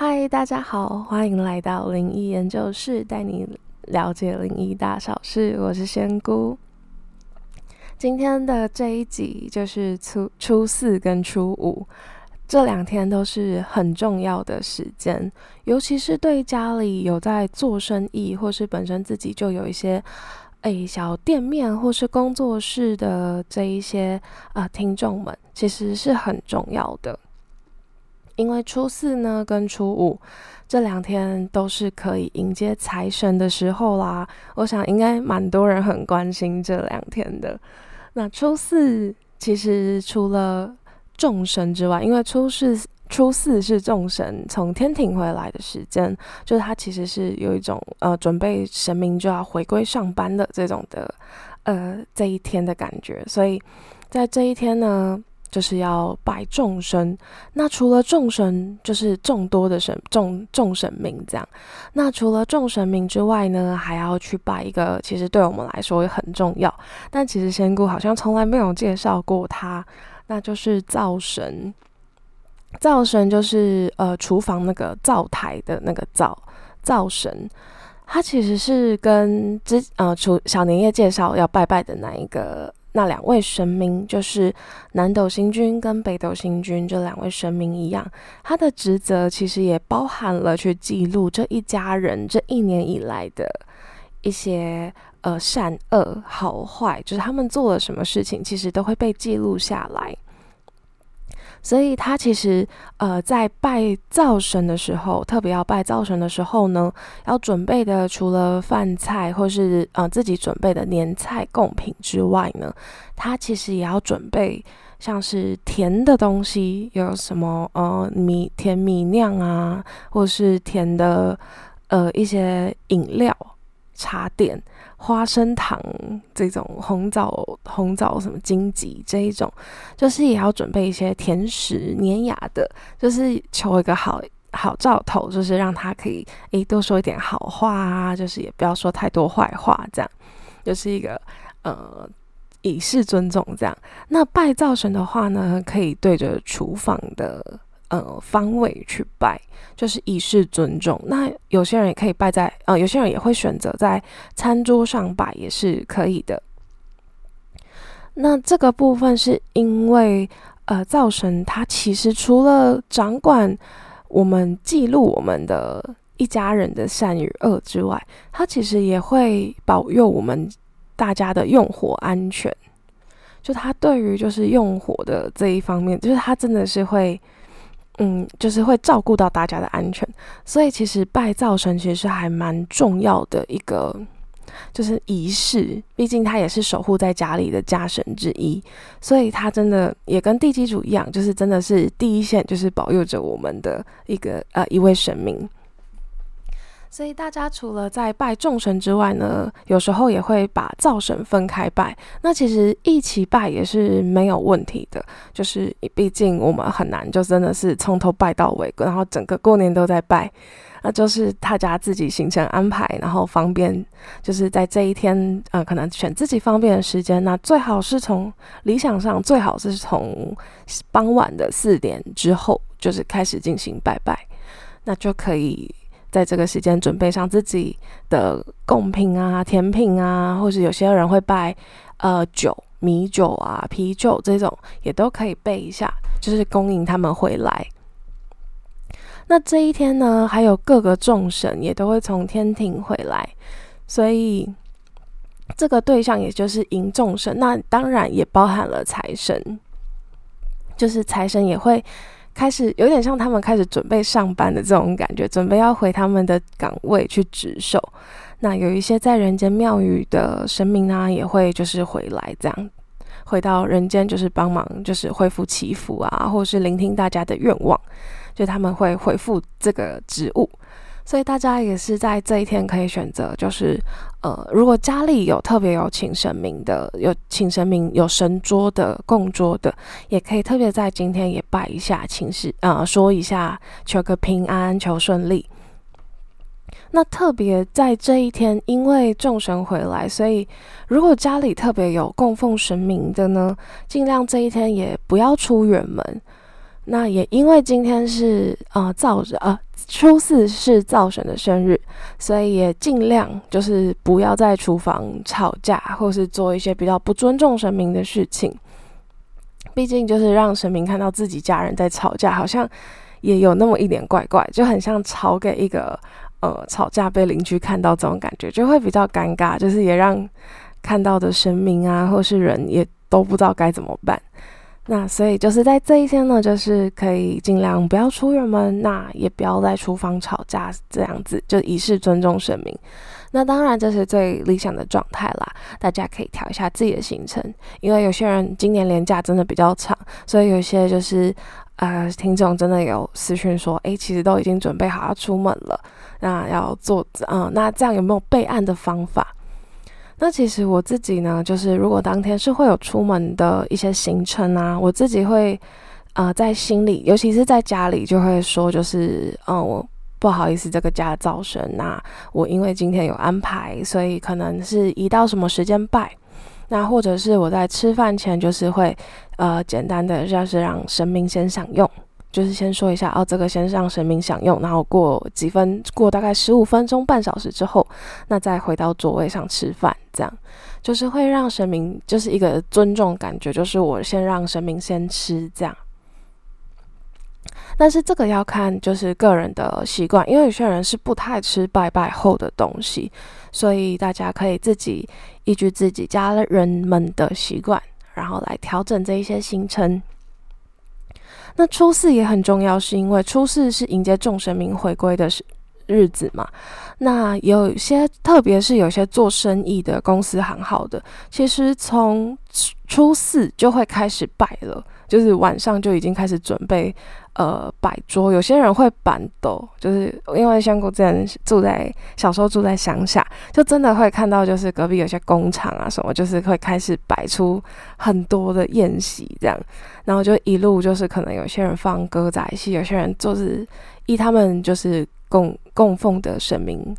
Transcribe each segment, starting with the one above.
嗨，大家好，欢迎来到灵异研究室，带你了解灵异大小事。我是仙姑。今天的这一集就是初初四跟初五这两天都是很重要的时间，尤其是对家里有在做生意，或是本身自己就有一些诶小店面或是工作室的这一些啊听众们，其实是很重要的。因为初四呢跟初五这两天都是可以迎接财神的时候啦，我想应该蛮多人很关心这两天的。那初四其实除了众神之外，因为初四初四是众神从天庭回来的时间，就是它其实是有一种呃准备神明就要回归上班的这种的呃这一天的感觉，所以在这一天呢。就是要拜众神，那除了众神，就是众多的神众众神明这样。那除了众神明之外呢，还要去拜一个，其实对我们来说也很重要，但其实仙姑好像从来没有介绍过他，那就是灶神。灶神就是呃厨房那个灶台的那个灶灶神，他其实是跟之呃厨小年夜介绍要拜拜的那一个。那两位神明就是南斗星君跟北斗星君这两位神明一样，他的职责其实也包含了去记录这一家人这一年以来的一些呃善恶好坏，就是他们做了什么事情，其实都会被记录下来。所以他其实，呃，在拜灶神的时候，特别要拜灶神的时候呢，要准备的除了饭菜或是呃自己准备的年菜贡品之外呢，他其实也要准备像是甜的东西，有什么呃米甜米酿啊，或是甜的呃一些饮料、茶点。花生糖这种红枣红枣什么荆棘这一种，就是也要准备一些甜食粘牙的，就是求一个好好兆头，就是让他可以诶多说一点好话啊，就是也不要说太多坏话，这样就是一个呃以示尊重这样。那拜灶神的话呢，可以对着厨房的。呃，方位去拜，就是以示尊重。那有些人也可以拜在，呃，有些人也会选择在餐桌上拜，也是可以的。那这个部分是因为，呃，灶神他其实除了掌管我们记录我们的一家人的善与恶之外，他其实也会保佑我们大家的用火安全。就他对于就是用火的这一方面，就是他真的是会。嗯，就是会照顾到大家的安全，所以其实拜灶神其实是还蛮重要的一个，就是仪式。毕竟他也是守护在家里的家神之一，所以他真的也跟地基主一样，就是真的是第一线，就是保佑着我们的一个呃一位神明。所以大家除了在拜众神之外呢，有时候也会把灶神分开拜。那其实一起拜也是没有问题的，就是毕竟我们很难就真的是从头拜到尾，然后整个过年都在拜。那就是大家自己行程安排，然后方便，就是在这一天，呃，可能选自己方便的时间。那最好是从理想上最好是从傍晚的四点之后，就是开始进行拜拜，那就可以。在这个时间准备上自己的贡品啊、甜品啊，或者有些人会拜呃酒、米酒啊、啤酒这种，也都可以备一下，就是供应他们回来。那这一天呢，还有各个众神也都会从天庭回来，所以这个对象也就是迎众神，那当然也包含了财神，就是财神也会。开始有点像他们开始准备上班的这种感觉，准备要回他们的岗位去值守。那有一些在人间庙宇的神明呢，也会就是回来这样，回到人间就是帮忙，就是恢复祈福啊，或是聆听大家的愿望，就他们会回复这个职务。所以大家也是在这一天可以选择，就是呃，如果家里有特别有请神明的，有请神明有神桌的供桌的，也可以特别在今天也拜一下，请示呃说一下，求个平安，求顺利。那特别在这一天，因为众神回来，所以如果家里特别有供奉神明的呢，尽量这一天也不要出远门。那也因为今天是呃灶呃初四是灶神的生日，所以也尽量就是不要在厨房吵架，或是做一些比较不尊重神明的事情。毕竟就是让神明看到自己家人在吵架，好像也有那么一点怪怪，就很像吵给一个呃吵架被邻居看到这种感觉，就会比较尴尬，就是也让看到的神明啊或是人也都不知道该怎么办。那所以就是在这一天呢，就是可以尽量不要出远门，那也不要在厨房吵架，这样子就以示尊重神明。那当然这是最理想的状态啦，大家可以调一下自己的行程，因为有些人今年年假真的比较长，所以有些就是呃听众真的有私讯说，诶，其实都已经准备好要出门了，那要做嗯，那这样有没有备案的方法？那其实我自己呢，就是如果当天是会有出门的一些行程啊，我自己会，呃，在心里，尤其是在家里，就会说，就是，嗯，我不好意思，这个家造成，那我因为今天有安排，所以可能是移到什么时间拜，那或者是我在吃饭前，就是会，呃，简单的就是让神明先享用。就是先说一下哦，这个先让神明享用，然后过几分，过大概十五分钟、半小时之后，那再回到座位上吃饭，这样就是会让神明就是一个尊重感觉，就是我先让神明先吃这样。但是这个要看就是个人的习惯，因为有些人是不太吃拜拜后的东西，所以大家可以自己依据自己家人们的习惯，然后来调整这一些行程。那初四也很重要，是因为初四是迎接众神明回归的日子嘛。那有些，特别是有些做生意的公司行号的，其实从初四就会开始拜了，就是晚上就已经开始准备。呃，摆桌，有些人会板斗，就是因为香菇之前住在小时候住在乡下，就真的会看到，就是隔壁有些工厂啊什么，就是会开始摆出很多的宴席这样，然后就一路就是可能有些人放歌仔戏，有些人就是依他们就是供供奉的神明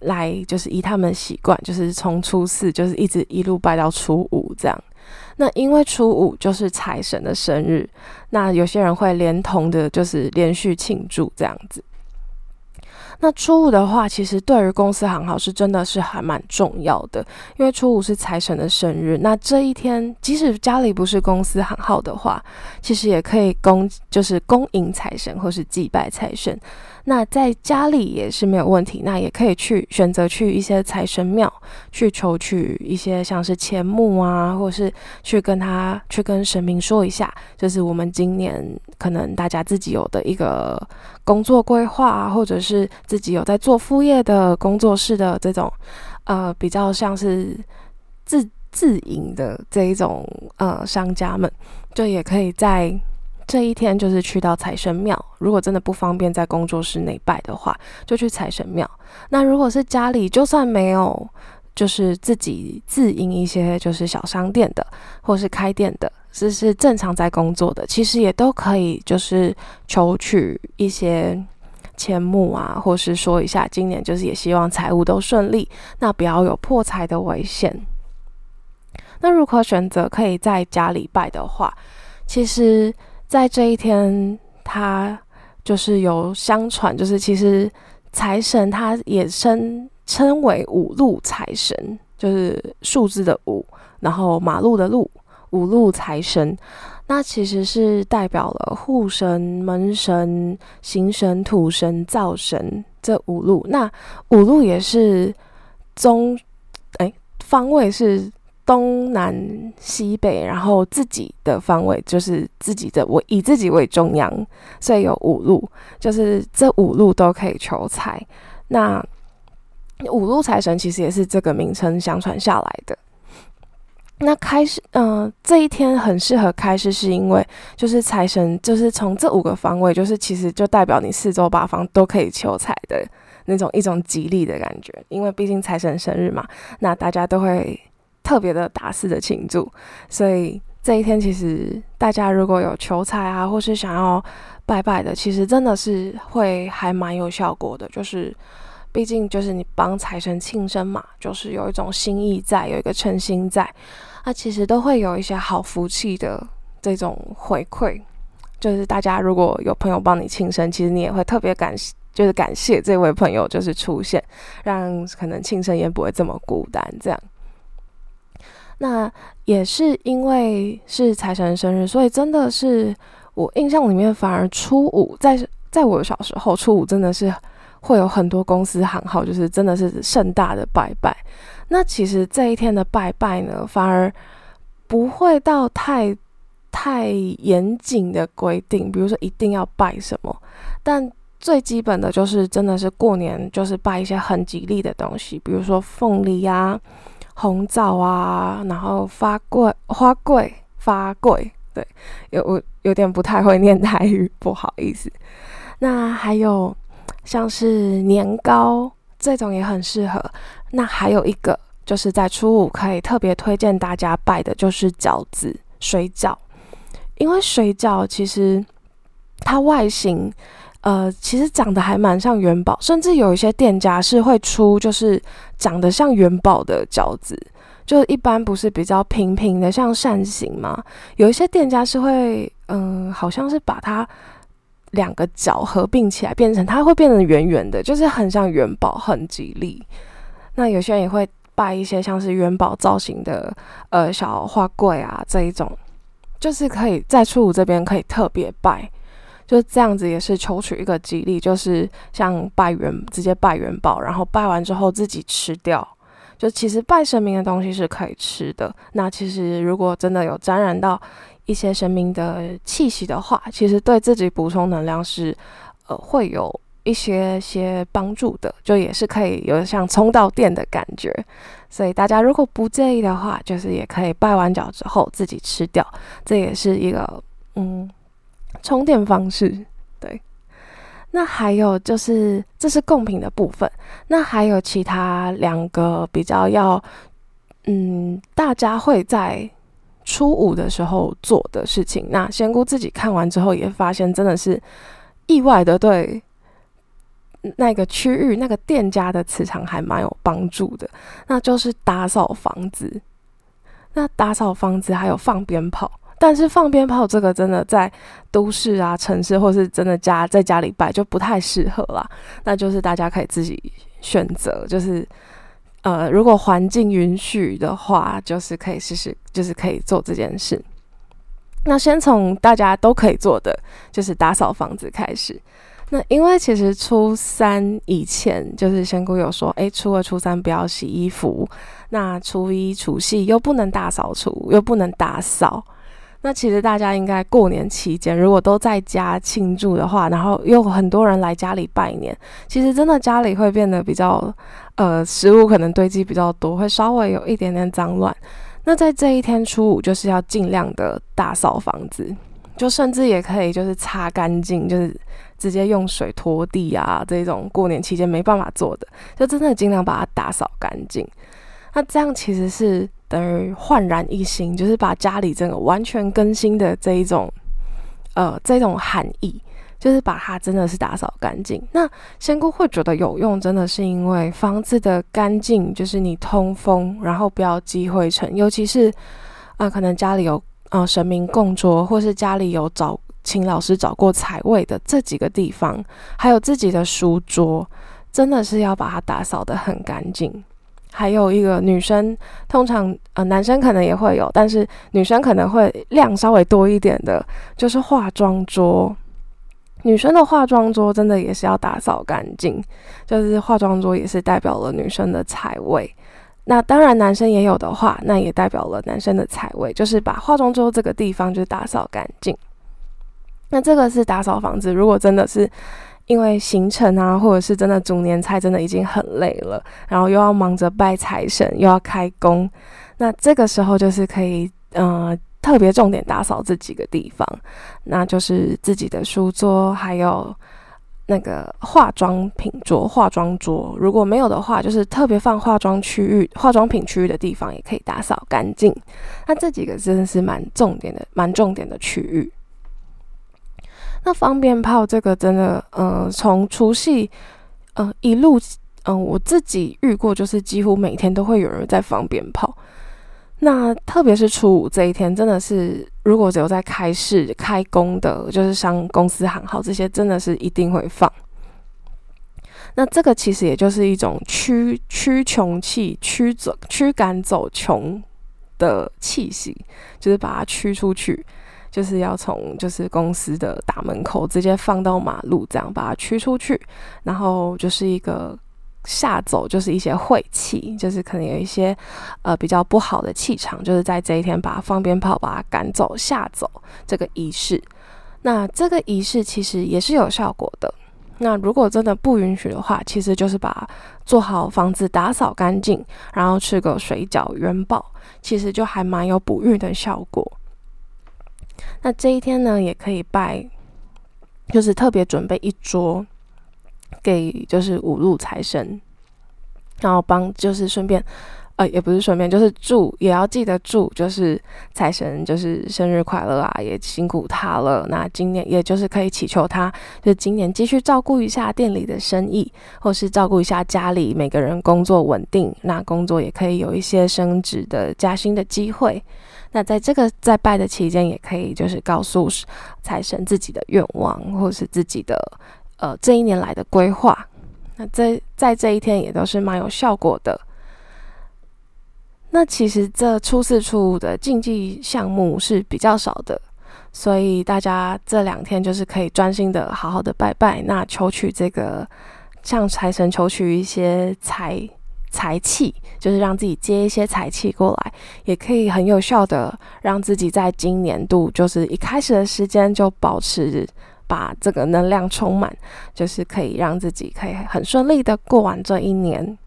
来，就是依他们习惯，就是从初四就是一直一路拜到初五这样。那因为初五就是财神的生日，那有些人会连同的，就是连续庆祝这样子。那初五的话，其实对于公司行号是真的是还蛮重要的，因为初五是财神的生日。那这一天，即使家里不是公司行号的话，其实也可以供，就是恭迎财神或是祭拜财神。那在家里也是没有问题，那也可以去选择去一些财神庙去求取一些像是钱目啊，或是去跟他去跟神明说一下，就是我们今年可能大家自己有的一个工作规划，或者是自己有在做副业的工作室的这种，呃，比较像是自自营的这一种呃商家们，就也可以在。这一天就是去到财神庙，如果真的不方便在工作室内拜的话，就去财神庙。那如果是家里，就算没有，就是自己自营一些就是小商店的，或是开店的，是是正常在工作的，其实也都可以，就是求取一些钱目啊，或是说一下今年就是也希望财务都顺利，那不要有破财的危险。那如果选择可以在家里拜的话，其实。在这一天，他就是有相传，就是其实财神他也称称为五路财神，就是数字的五，然后马路的路，五路财神。那其实是代表了户神、门神、行神、土神、灶神这五路。那五路也是中，哎，方位是。东南西北，然后自己的方位就是自己的，我以自己为中央，所以有五路，就是这五路都可以求财。那五路财神其实也是这个名称相传下来的。那开始，嗯，这一天很适合开始，是因为就是财神就是从这五个方位，就是其实就代表你四周八方都可以求财的那种一种吉利的感觉。因为毕竟财神生日嘛，那大家都会。特别的大肆的庆祝，所以这一天其实大家如果有求财啊，或是想要拜拜的，其实真的是会还蛮有效果的。就是毕竟就是你帮财神庆生嘛，就是有一种心意在，有一个诚心在，那其实都会有一些好福气的这种回馈。就是大家如果有朋友帮你庆生，其实你也会特别感就是感谢这位朋友就是出现，让可能庆生也不会这么孤单这样。那也是因为是财神生日，所以真的是我印象里面，反而初五在在我小时候，初五真的是会有很多公司行号，就是真的是盛大的拜拜。那其实这一天的拜拜呢，反而不会到太太严谨的规定，比如说一定要拜什么，但最基本的就是真的是过年就是拜一些很吉利的东西，比如说凤梨呀。红枣啊，然后发桂花桂发桂，对，有我有点不太会念台语，不好意思。那还有像是年糕这种也很适合。那还有一个就是在初五可以特别推荐大家拜的，就是饺子、水饺，因为水饺其实它外形。呃，其实长得还蛮像元宝，甚至有一些店家是会出，就是长得像元宝的饺子，就一般不是比较平平的，像扇形嘛。有一些店家是会，嗯，好像是把它两个角合并起来，变成它会变成圆圆的，就是很像元宝，很吉利。那有些人也会拜一些像是元宝造型的，呃，小花柜啊这一种，就是可以在初五这边可以特别拜。就这样子也是求取一个吉利，就是像拜元直接拜元宝，然后拜完之后自己吃掉。就其实拜神明的东西是可以吃的。那其实如果真的有沾染到一些神明的气息的话，其实对自己补充能量是呃会有一些些帮助的。就也是可以有像充到电的感觉。所以大家如果不介意的话，就是也可以拜完脚之后自己吃掉。这也是一个嗯。充电方式，对。那还有就是，这是贡品的部分。那还有其他两个比较要，嗯，大家会在初五的时候做的事情。那仙姑自己看完之后也发现，真的是意外的对那个区域那个店家的磁场还蛮有帮助的。那就是打扫房子。那打扫房子还有放鞭炮。但是放鞭炮这个真的在都市啊、城市，或是真的家在家里摆就不太适合啦。那就是大家可以自己选择，就是呃，如果环境允许的话，就是可以试试，就是可以做这件事。那先从大家都可以做的，就是打扫房子开始。那因为其实初三以前，就是仙姑有说，诶，初二、初三不要洗衣服，那初一、除夕又不能大扫除，又不能打扫。那其实大家应该过年期间，如果都在家庆祝的话，然后又很多人来家里拜年，其实真的家里会变得比较，呃，食物可能堆积比较多，会稍微有一点点脏乱。那在这一天初五，就是要尽量的打扫房子，就甚至也可以就是擦干净，就是直接用水拖地啊，这种过年期间没办法做的，就真的尽量把它打扫干净。那这样其实是。等于焕然一新，就是把家里整个完全更新的这一种，呃，这种含义，就是把它真的是打扫干净。那仙姑会觉得有用，真的是因为房子的干净，就是你通风，然后不要积灰尘，尤其是啊，可能家里有啊神明供桌，或是家里有找请老师找过财位的这几个地方，还有自己的书桌，真的是要把它打扫的很干净。还有一个女生，通常呃男生可能也会有，但是女生可能会量稍微多一点的，就是化妆桌。女生的化妆桌真的也是要打扫干净，就是化妆桌也是代表了女生的财位。那当然男生也有的话，那也代表了男生的财位，就是把化妆桌这个地方就打扫干净。那这个是打扫房子，如果真的是。因为行程啊，或者是真的煮年菜，真的已经很累了，然后又要忙着拜财神，又要开工，那这个时候就是可以，呃，特别重点打扫这几个地方，那就是自己的书桌，还有那个化妆品桌、化妆桌，如果没有的话，就是特别放化妆区域、化妆品区域的地方也可以打扫干净。那这几个真的是蛮重点的，蛮重点的区域。那放鞭炮这个真的，呃，从除夕，呃，一路，嗯，我自己遇过，就是几乎每天都会有人在放鞭炮。那特别是初五这一天，真的是如果只有在开市开工的，就是商公司行号这些，真的是一定会放。那这个其实也就是一种驱驱穷气、驱走驱赶走穷的气息，就是把它驱出去，就是要从就是公司的大门口直接放到马路，这样把它驱出去，然后就是一个。吓走就是一些晦气，就是可能有一些呃比较不好的气场，就是在这一天把它放鞭炮把它赶走吓走这个仪式。那这个仪式其实也是有效果的。那如果真的不允许的话，其实就是把做好房子打扫干净，然后吃个水饺元宝，其实就还蛮有补运的效果。那这一天呢，也可以拜，就是特别准备一桌。给就是五路财神，然后帮就是顺便，呃，也不是顺便，就是祝也要记得祝，就是财神就是生日快乐啊，也辛苦他了。那今年也就是可以祈求他，就今年继续照顾一下店里的生意，或是照顾一下家里每个人工作稳定，那工作也可以有一些升职的加薪的机会。那在这个在拜的期间，也可以就是告诉财神自己的愿望，或是自己的。呃，这一年来的规划，那在在这一天也都是蛮有效果的。那其实这初四初五的竞技项目是比较少的，所以大家这两天就是可以专心的好好的拜拜，那求取这个向财神求取一些财财气，就是让自己接一些财气过来，也可以很有效的让自己在今年度就是一开始的时间就保持。把这个能量充满，就是可以让自己可以很顺利的过完这一年。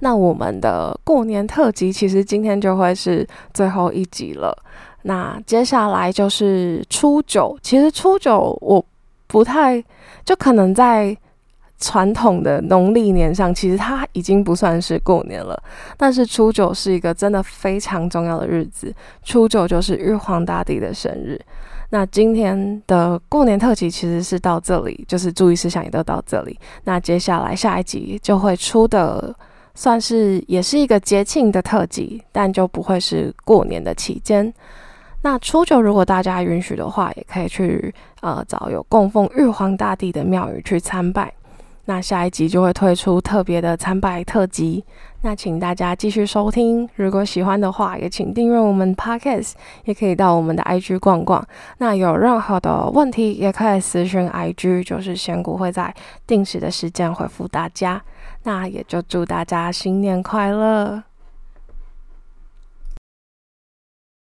那我们的过年特辑其实今天就会是最后一集了。那接下来就是初九，其实初九我不太就可能在传统的农历年上，其实它已经不算是过年了。但是初九是一个真的非常重要的日子，初九就是玉皇大帝的生日。那今天的过年特辑其实是到这里，就是注意事项也都到这里。那接下来下一集就会出的，算是也是一个节庆的特辑，但就不会是过年的期间。那初九如果大家允许的话，也可以去呃找有供奉玉皇大帝的庙宇去参拜。那下一集就会推出特别的参拜特辑，那请大家继续收听。如果喜欢的话，也请订阅我们 Podcast，也可以到我们的 IG 逛逛。那有任何的问题，也可以私讯 IG，就是仙谷会在定时的时间回复大家。那也就祝大家新年快乐。